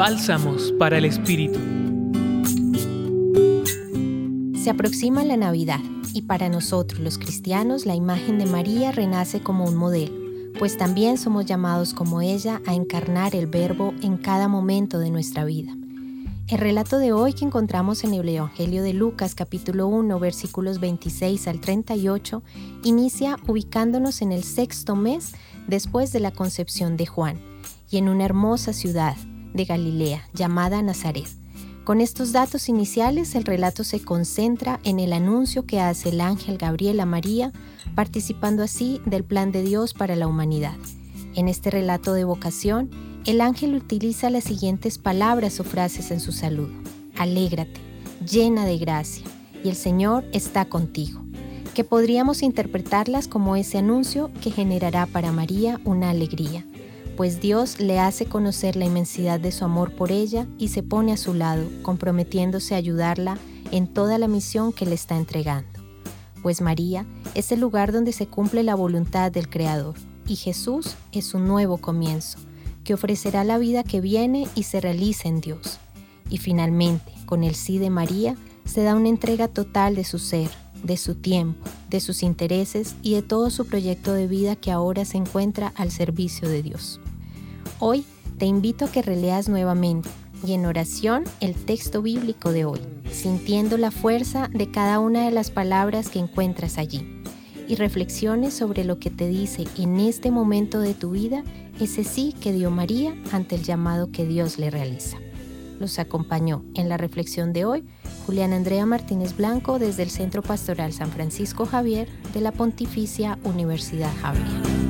Bálsamos para el Espíritu. Se aproxima la Navidad y para nosotros los cristianos la imagen de María renace como un modelo, pues también somos llamados como ella a encarnar el verbo en cada momento de nuestra vida. El relato de hoy que encontramos en el Evangelio de Lucas capítulo 1 versículos 26 al 38 inicia ubicándonos en el sexto mes después de la concepción de Juan y en una hermosa ciudad, de Galilea, llamada Nazaret. Con estos datos iniciales, el relato se concentra en el anuncio que hace el ángel Gabriel a María, participando así del plan de Dios para la humanidad. En este relato de vocación, el ángel utiliza las siguientes palabras o frases en su saludo. Alégrate, llena de gracia, y el Señor está contigo, que podríamos interpretarlas como ese anuncio que generará para María una alegría pues Dios le hace conocer la inmensidad de su amor por ella y se pone a su lado, comprometiéndose a ayudarla en toda la misión que le está entregando. Pues María es el lugar donde se cumple la voluntad del Creador y Jesús es un nuevo comienzo, que ofrecerá la vida que viene y se realiza en Dios. Y finalmente, con el sí de María, se da una entrega total de su ser, de su tiempo, de sus intereses y de todo su proyecto de vida que ahora se encuentra al servicio de Dios. Hoy te invito a que releas nuevamente y en oración el texto bíblico de hoy, sintiendo la fuerza de cada una de las palabras que encuentras allí y reflexiones sobre lo que te dice en este momento de tu vida ese sí que dio María ante el llamado que Dios le realiza. Los acompañó en la reflexión de hoy Julián Andrea Martínez Blanco desde el Centro Pastoral San Francisco Javier de la Pontificia Universidad Javier.